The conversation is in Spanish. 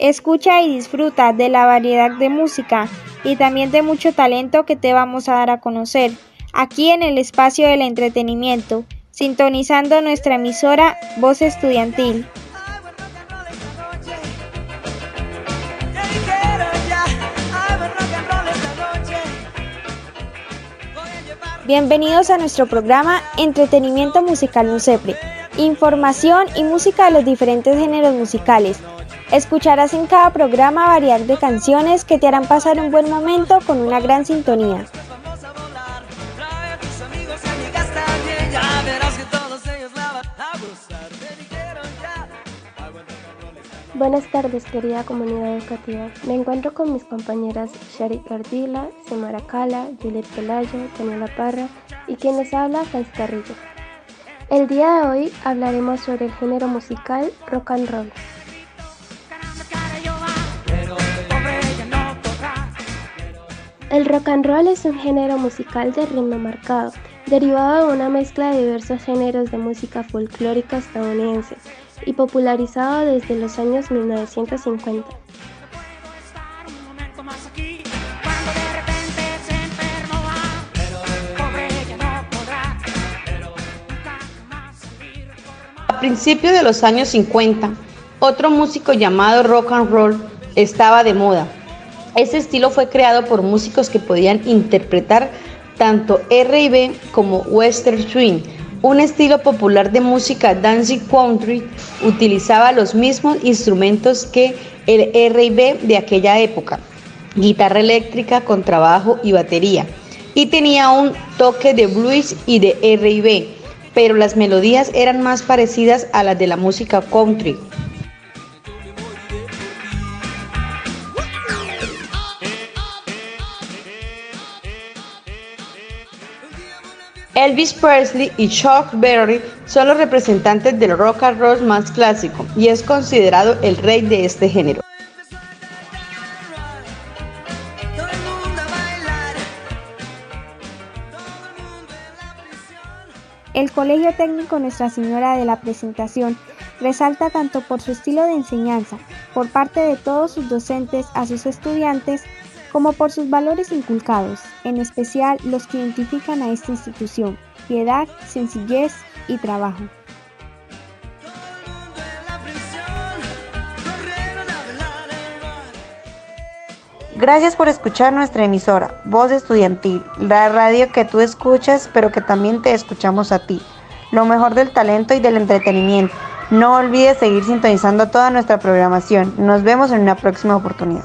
Escucha y disfruta de la variedad de música y también de mucho talento que te vamos a dar a conocer aquí en el espacio del entretenimiento, sintonizando nuestra emisora Voz Estudiantil. Bienvenidos a nuestro programa Entretenimiento Musical Mucepre, información y música de los diferentes géneros musicales. Escucharás en cada programa variedad de canciones que te harán pasar un buen momento con una gran sintonía. Buenas tardes, querida comunidad educativa. Me encuentro con mis compañeras Shari Cardila, Semara Cala, Juliet Pelayo, Daniela Parra y quien les habla, Franz Carrillo. El día de hoy hablaremos sobre el género musical rock and roll. El rock and roll es un género musical de ritmo marcado, derivado de una mezcla de diversos géneros de música folclórica estadounidense y popularizado desde los años 1950. A principios de los años 50, otro músico llamado rock and roll estaba de moda. Este estilo fue creado por músicos que podían interpretar tanto R&B como western swing, un estilo popular de música dancing country utilizaba los mismos instrumentos que el R&B de aquella época, guitarra eléctrica, contrabajo y batería, y tenía un toque de blues y de R&B, pero las melodías eran más parecidas a las de la música country. Elvis Presley y Chuck Berry son los representantes del rock and roll más clásico y es considerado el rey de este género. El Colegio Técnico Nuestra Señora de la Presentación resalta tanto por su estilo de enseñanza, por parte de todos sus docentes a sus estudiantes, como por sus valores inculcados, en especial los que identifican a esta institución, piedad, sencillez y trabajo. Gracias por escuchar nuestra emisora, Voz Estudiantil, la radio que tú escuchas, pero que también te escuchamos a ti. Lo mejor del talento y del entretenimiento. No olvides seguir sintonizando toda nuestra programación. Nos vemos en una próxima oportunidad.